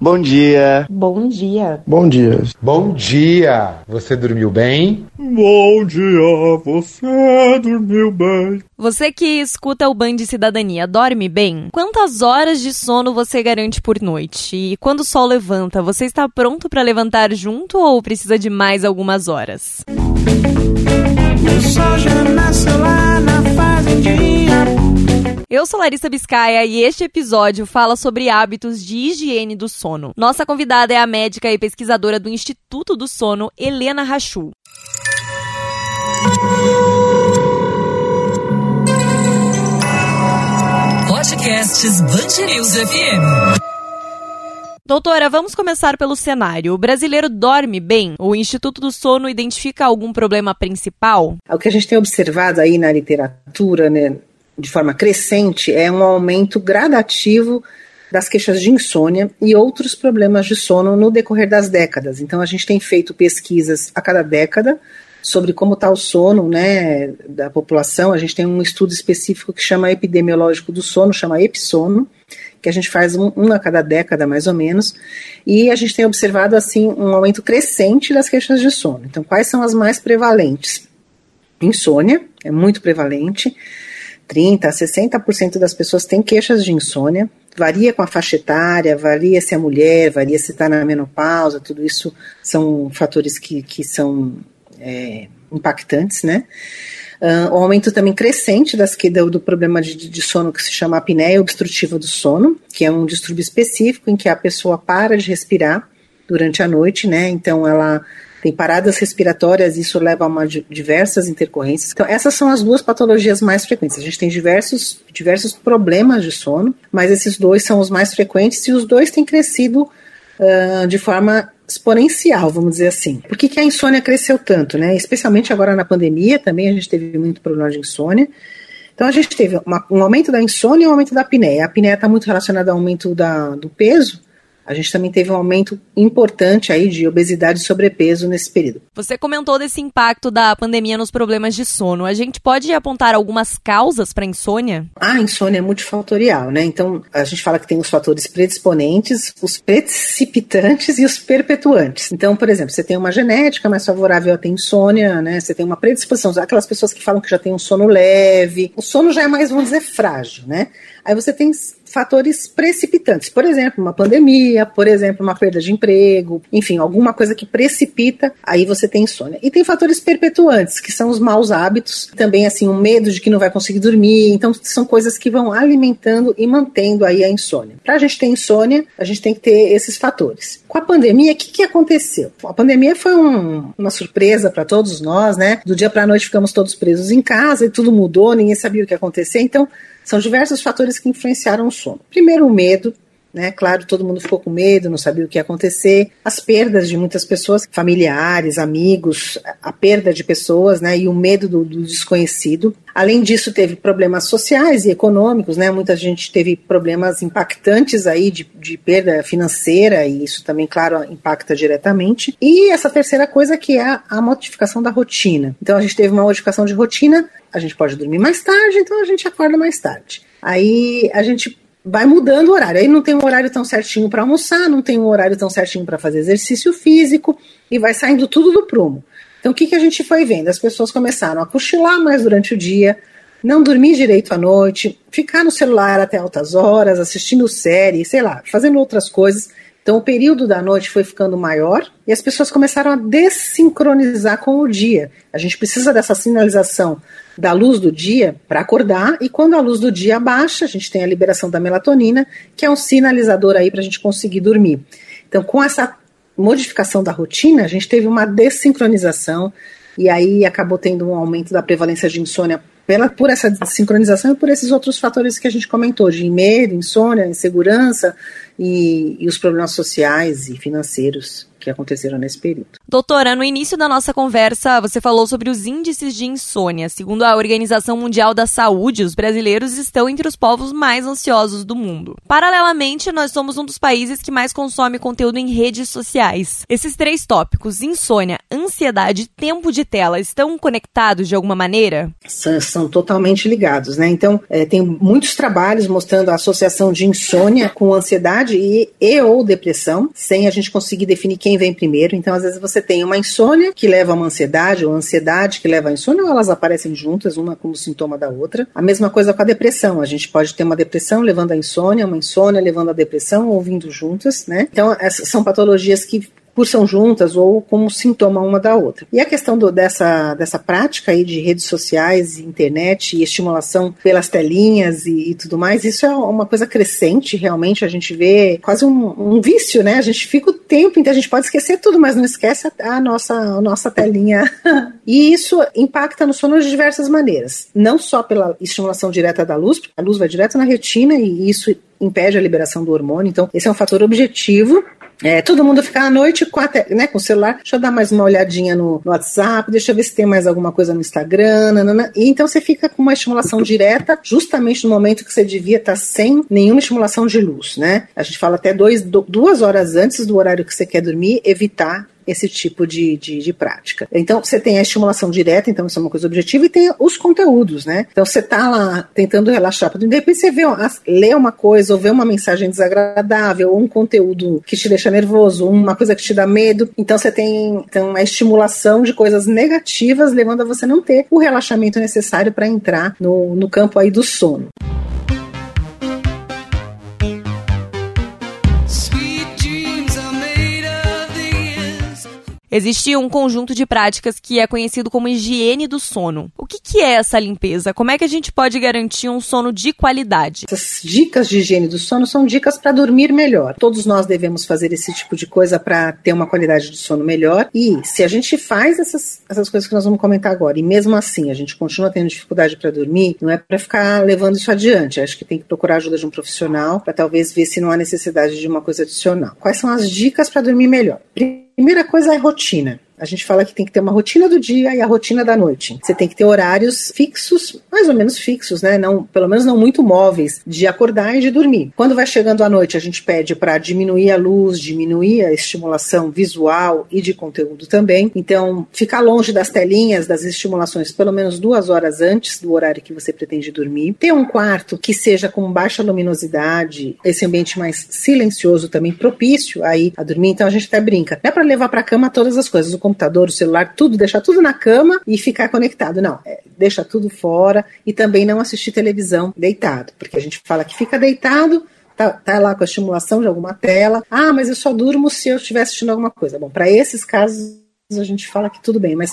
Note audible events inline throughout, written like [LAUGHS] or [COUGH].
Bom dia. Bom dia. Bom dia. Bom dia. Você dormiu bem? Bom dia. Você dormiu bem? Você que escuta o Band de Cidadania, dorme bem? Quantas horas de sono você garante por noite? E quando o sol levanta, você está pronto para levantar junto ou precisa de mais algumas horas? O Eu sou Larissa Biscaia e este episódio fala sobre hábitos de higiene do sono. Nossa convidada é a médica e pesquisadora do Instituto do Sono, Helena Rachu. Podcasts Bangerils FM. Doutora, vamos começar pelo cenário. O brasileiro dorme bem? O Instituto do Sono identifica algum problema principal? O que a gente tem observado aí na literatura, né, de forma crescente, é um aumento gradativo das queixas de insônia e outros problemas de sono no decorrer das décadas. Então, a gente tem feito pesquisas a cada década sobre como está o sono né, da população. A gente tem um estudo específico que chama epidemiológico do sono, chama EPSONO, que a gente faz um, um, a cada década, mais ou menos, e a gente tem observado assim um aumento crescente das queixas de sono. Então, quais são as mais prevalentes? Insônia é muito prevalente. 30 a 60% das pessoas têm queixas de insônia. Varia com a faixa etária, varia se é mulher, varia se está na menopausa, tudo isso são fatores que, que são é, impactantes, né? Uh, o aumento também crescente das, do, do problema de, de, sono que se chama apneia obstrutiva do sono, que é um distúrbio específico em que a pessoa para de respirar durante a noite, né? Então ela tem paradas respiratórias, isso leva a uma, diversas intercorrências. Então, essas são as duas patologias mais frequentes. A gente tem diversos, diversos problemas de sono, mas esses dois são os mais frequentes e os dois têm crescido uh, de forma exponencial, vamos dizer assim. Por que, que a insônia cresceu tanto, né? Especialmente agora na pandemia, também a gente teve muito problema de insônia. Então a gente teve uma, um aumento da insônia e um aumento da apneia. A apneia está muito relacionada ao aumento da, do peso, a gente também teve um aumento importante aí de obesidade e sobrepeso nesse período. Você comentou desse impacto da pandemia nos problemas de sono. A gente pode apontar algumas causas para insônia? A insônia é multifatorial, né? Então, a gente fala que tem os fatores predisponentes, os precipitantes e os perpetuantes. Então, por exemplo, você tem uma genética mais favorável a ter insônia, né? Você tem uma predisposição, aquelas pessoas que falam que já tem um sono leve. O sono já é mais, vamos dizer, frágil, né? Aí você tem fatores precipitantes, por exemplo, uma pandemia, por exemplo, uma perda de emprego, enfim, alguma coisa que precipita, aí você tem insônia. E tem fatores perpetuantes, que são os maus hábitos, também assim, o um medo de que não vai conseguir dormir, então são coisas que vão alimentando e mantendo aí a insônia. Para a gente ter insônia, a gente tem que ter esses fatores. Com a pandemia, o que, que aconteceu? A pandemia foi um, uma surpresa para todos nós, né? Do dia para a noite ficamos todos presos em casa e tudo mudou, ninguém sabia o que ia acontecer, então são diversos fatores que influenciaram o sono. Primeiro, o medo. Né? Claro, todo mundo ficou com medo, não sabia o que ia acontecer. As perdas de muitas pessoas, familiares, amigos, a perda de pessoas, né? E o medo do, do, desconhecido. Além disso, teve problemas sociais e econômicos, né? Muita gente teve problemas impactantes aí de, de perda financeira e isso também, claro, impacta diretamente. E essa terceira coisa que é a modificação da rotina. Então a gente teve uma modificação de rotina a gente pode dormir mais tarde, então a gente acorda mais tarde. Aí a gente vai mudando o horário. Aí não tem um horário tão certinho para almoçar, não tem um horário tão certinho para fazer exercício físico e vai saindo tudo do prumo. Então o que, que a gente foi vendo? As pessoas começaram a cochilar mais durante o dia, não dormir direito à noite, ficar no celular até altas horas, assistindo série, sei lá, fazendo outras coisas. Então o período da noite foi ficando maior e as pessoas começaram a desincronizar com o dia. A gente precisa dessa sinalização da luz do dia para acordar e quando a luz do dia baixa, a gente tem a liberação da melatonina, que é um sinalizador aí para a gente conseguir dormir. Então, com essa modificação da rotina, a gente teve uma desincronização e aí acabou tendo um aumento da prevalência de insônia pela, por essa sincronização e por esses outros fatores que a gente comentou, de medo, insônia, insegurança e, e os problemas sociais e financeiros. Que aconteceram nesse período. Doutora, no início da nossa conversa, você falou sobre os índices de insônia. Segundo a Organização Mundial da Saúde, os brasileiros estão entre os povos mais ansiosos do mundo. Paralelamente, nós somos um dos países que mais consome conteúdo em redes sociais. Esses três tópicos, insônia, ansiedade e tempo de tela, estão conectados de alguma maneira? São, são totalmente ligados, né? Então, é, tem muitos trabalhos mostrando a associação de insônia com ansiedade e, e ou depressão, sem a gente conseguir definir quem vem primeiro. Então, às vezes você tem uma insônia que leva a uma ansiedade, ou ansiedade que leva a insônia, ou elas aparecem juntas, uma como sintoma da outra. A mesma coisa com a depressão. A gente pode ter uma depressão levando a insônia, uma insônia levando a depressão, ou vindo juntas, né? Então, essas são patologias que cursam juntas ou como sintoma uma da outra. E a questão do, dessa, dessa prática aí de redes sociais, internet e estimulação pelas telinhas e, e, tudo mais, isso é uma coisa crescente, realmente a gente vê quase um, um vício, né? A gente fica o tempo inteiro, a gente pode esquecer tudo, mas não esquece a, a nossa, a nossa telinha. [LAUGHS] e isso impacta no sono de diversas maneiras, não só pela estimulação direta da luz, a luz vai direto na retina e isso impede a liberação do hormônio, então esse é um fator objetivo é, todo mundo fica à noite com, a, né, com o celular, deixa eu dar mais uma olhadinha no, no, WhatsApp, deixa eu ver se tem mais alguma coisa no Instagram, nanana. e então você fica com uma estimulação direta, justamente no momento que você devia estar sem nenhuma estimulação de luz, né? A gente fala até dois, duas horas antes do horário que você quer dormir, evitar esse tipo de, de, de, prática. Então, você tem a estimulação direta, então isso é uma coisa objetiva, e tem os conteúdos, né? Então, você tá lá tentando relaxar, de repente você vê, lê uma coisa, ou vê uma mensagem desagradável, ou um conteúdo que te deixa nervoso, uma coisa que te dá medo. Então, você tem então, a estimulação de coisas negativas, levando a você não ter o relaxamento necessário para entrar no, no campo aí do sono. Existe um conjunto de práticas que é conhecido como higiene do sono. O que, que é essa limpeza? Como é que a gente pode garantir um sono de qualidade? Essas dicas de higiene do sono são dicas para dormir melhor. Todos nós devemos fazer esse tipo de coisa para ter uma qualidade de sono melhor. E se a gente faz essas, essas coisas que nós vamos comentar agora, e mesmo assim a gente continua tendo dificuldade para dormir, não é para ficar levando isso adiante. Acho que tem que procurar a ajuda de um profissional para talvez ver se não há necessidade de uma coisa adicional. Quais são as dicas para dormir melhor? Primeira coisa é rotina. A gente fala que tem que ter uma rotina do dia e a rotina da noite. Você tem que ter horários fixos, mais ou menos fixos, né? Não, pelo menos não muito móveis, de acordar e de dormir. Quando vai chegando a noite, a gente pede para diminuir a luz, diminuir a estimulação visual e de conteúdo também. Então, ficar longe das telinhas, das estimulações, pelo menos duas horas antes do horário que você pretende dormir. Ter um quarto que seja com baixa luminosidade, esse ambiente mais silencioso também propício aí a dormir. Então a gente até brinca. Não é para levar para cama todas as coisas. O computador, o celular, tudo, deixar tudo na cama e ficar conectado. Não, é, deixa tudo fora e também não assistir televisão deitado, porque a gente fala que fica deitado, Tá, tá, lá com a estimulação de alguma tela. Ah, mas eu só durmo se eu estiver assistindo alguma coisa. Bom, para esses casos a gente fala que tudo bem, mas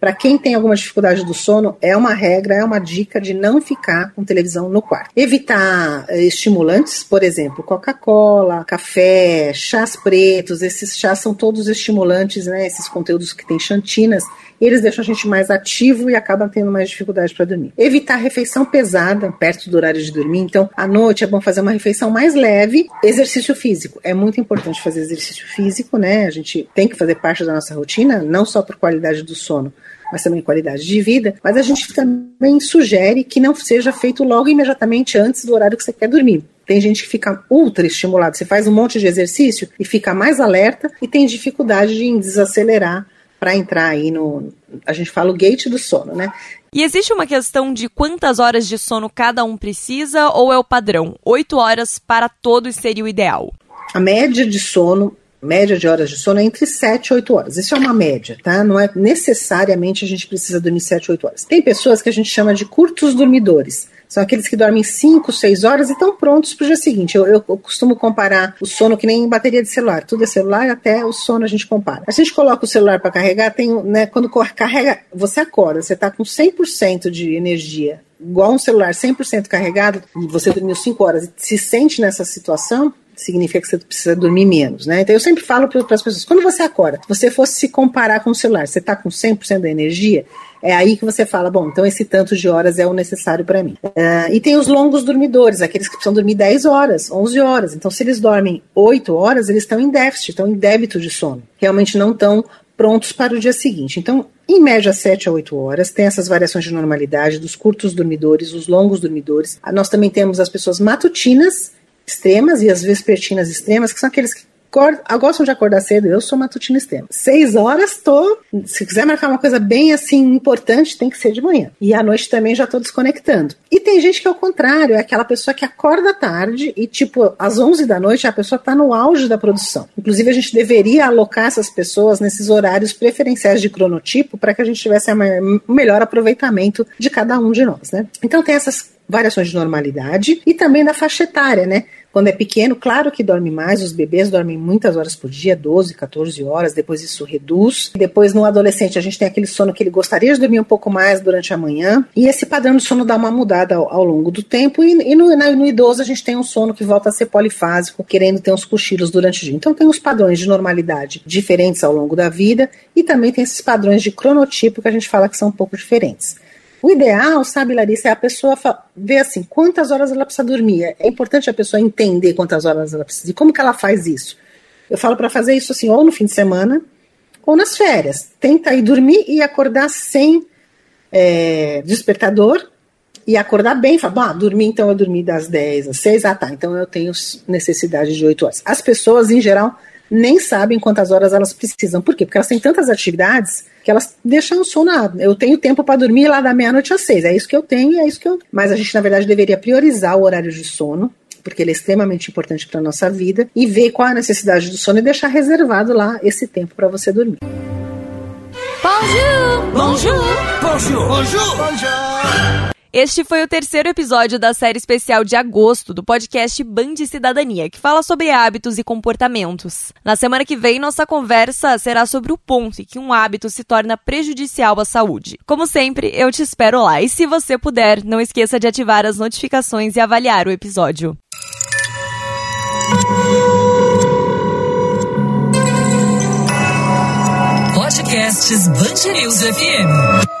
para quem tem alguma dificuldade do sono, é uma regra, é uma dica de não ficar com televisão no quarto. Evitar eh, estimulantes, por exemplo, Coca-Cola, café, chás pretos, esses chás são todos estimulantes, né? Esses conteúdos que têm xantinas, eles deixam a gente mais ativo e acabam tendo mais dificuldade para dormir. Evitar refeição pesada perto do horário de dormir, então à noite é bom fazer uma refeição mais leve. Exercício físico, é muito importante fazer exercício físico, né? A gente tem que fazer parte da nossa rotina, não só por qualidade do sono, mas também qualidade de vida, mas a gente também sugere que não seja feito logo imediatamente antes do horário que você quer dormir. Tem gente que fica ultra estimulado, você faz um monte de exercício e fica mais alerta e tem dificuldade em desacelerar para entrar aí no. A gente fala o gate do sono, né? E existe uma questão de quantas horas de sono cada um precisa ou é o padrão? Oito horas para todos seria o ideal? A média de sono média de horas de sono é entre 7 e 8 horas. Isso é uma média, tá? Não é necessariamente a gente precisa dormir 7 ou 8 horas. Tem pessoas que a gente chama de curtos dormidores. São aqueles que dormem 5, 6 horas e estão prontos para o dia seguinte. Eu, eu, eu, costumo comparar o sono que nem bateria de celular. Tudo é celular, até o sono a gente compara. A gente coloca o celular para carregar, tem, né, quando carrega, você acorda, você está com 100% de energia igual um celular 100% carregado, e você dormiu 5 horas e se sente nessa situação, significa que você precisa dormir menos, né? Então eu sempre falo para as pessoas, quando você acorda, se você fosse se comparar com o celular, você está com 100% da energia, é aí que você fala, bom, então esse tanto de horas é o necessário para mim. Uh, e tem os longos dormidores, aqueles que precisam dormir 10 horas, 11 horas. Então, se eles dormem 8 horas, eles estão em déficit, estão em débito de sono. Realmente não estão prontos para o dia seguinte. Então, em média, 7 a 8 horas. Tem essas variações de normalidade dos curtos dormidores, os longos dormidores. Ah, nós também temos as pessoas matutinas extremas e as vespertinas extremas, que são aqueles que gostam de acordar cedo, eu sou matutina extrema. Seis horas tô. Se quiser marcar uma coisa bem assim importante, tem que ser de manhã. E à noite também já tô desconectando. E tem gente que é o contrário, é aquela pessoa que acorda tarde e, tipo, às 11 da noite a pessoa tá no auge da produção. Inclusive, a gente deveria alocar essas pessoas nesses horários preferenciais de cronotipo para que a gente tivesse o melhor aproveitamento de cada um de nós, né? Então tem essas variações de normalidade e também da faixa etária, né? Quando é pequeno, claro que dorme mais, os bebês dormem muitas horas por dia, 12, 14 horas, depois isso reduz. Depois, no adolescente, a gente tem aquele sono que ele gostaria de dormir um pouco mais durante a manhã, e esse padrão de sono dá uma mudada ao, ao longo do tempo, e, e no, no, idoso a gente tem um sono que volta a ser polifásico, querendo ter uns cochilos durante o dia. Então tem os padrões de normalidade diferentes ao longo da vida, e também tem esses padrões de cronotipo que a gente fala que são um pouco diferentes. O ideal, sabe, Larissa, é a pessoa ver assim, quantas horas ela precisa dormir. É importante a pessoa entender quantas horas ela precisa. E como que ela faz isso? Eu falo para fazer isso assim, ou no fim de semana, ou nas férias. Tenta ir dormir e acordar sem é, despertador e acordar bem. Fala, ah, dormir, então eu dormi das 10 às 6, ah tá, então eu tenho necessidade de 8 horas. As pessoas, em geral, nem sabem quantas horas elas precisam. Por quê? Porque elas têm tantas atividades que elas deixam o sono. Eu tenho tempo para dormir lá da meia-noite às seis. É isso que eu tenho e é isso que eu. Mas a gente, na verdade, deveria priorizar o horário de sono porque ele é extremamente importante para nossa vida e ver qual é a necessidade do sono e deixar reservado lá esse tempo para você dormir. Bonjour! Bonjour! Bonjour! Bonjour! Bonjour! Este foi o terceiro episódio da série especial de agosto do podcast Band Cidadania, que fala sobre hábitos e comportamentos. Na semana que vem, nossa conversa será sobre o ponto em que um hábito se torna prejudicial à saúde. Como sempre, eu te espero lá. E se você puder, não esqueça de ativar as notificações e avaliar o episódio. Podcasts News FM.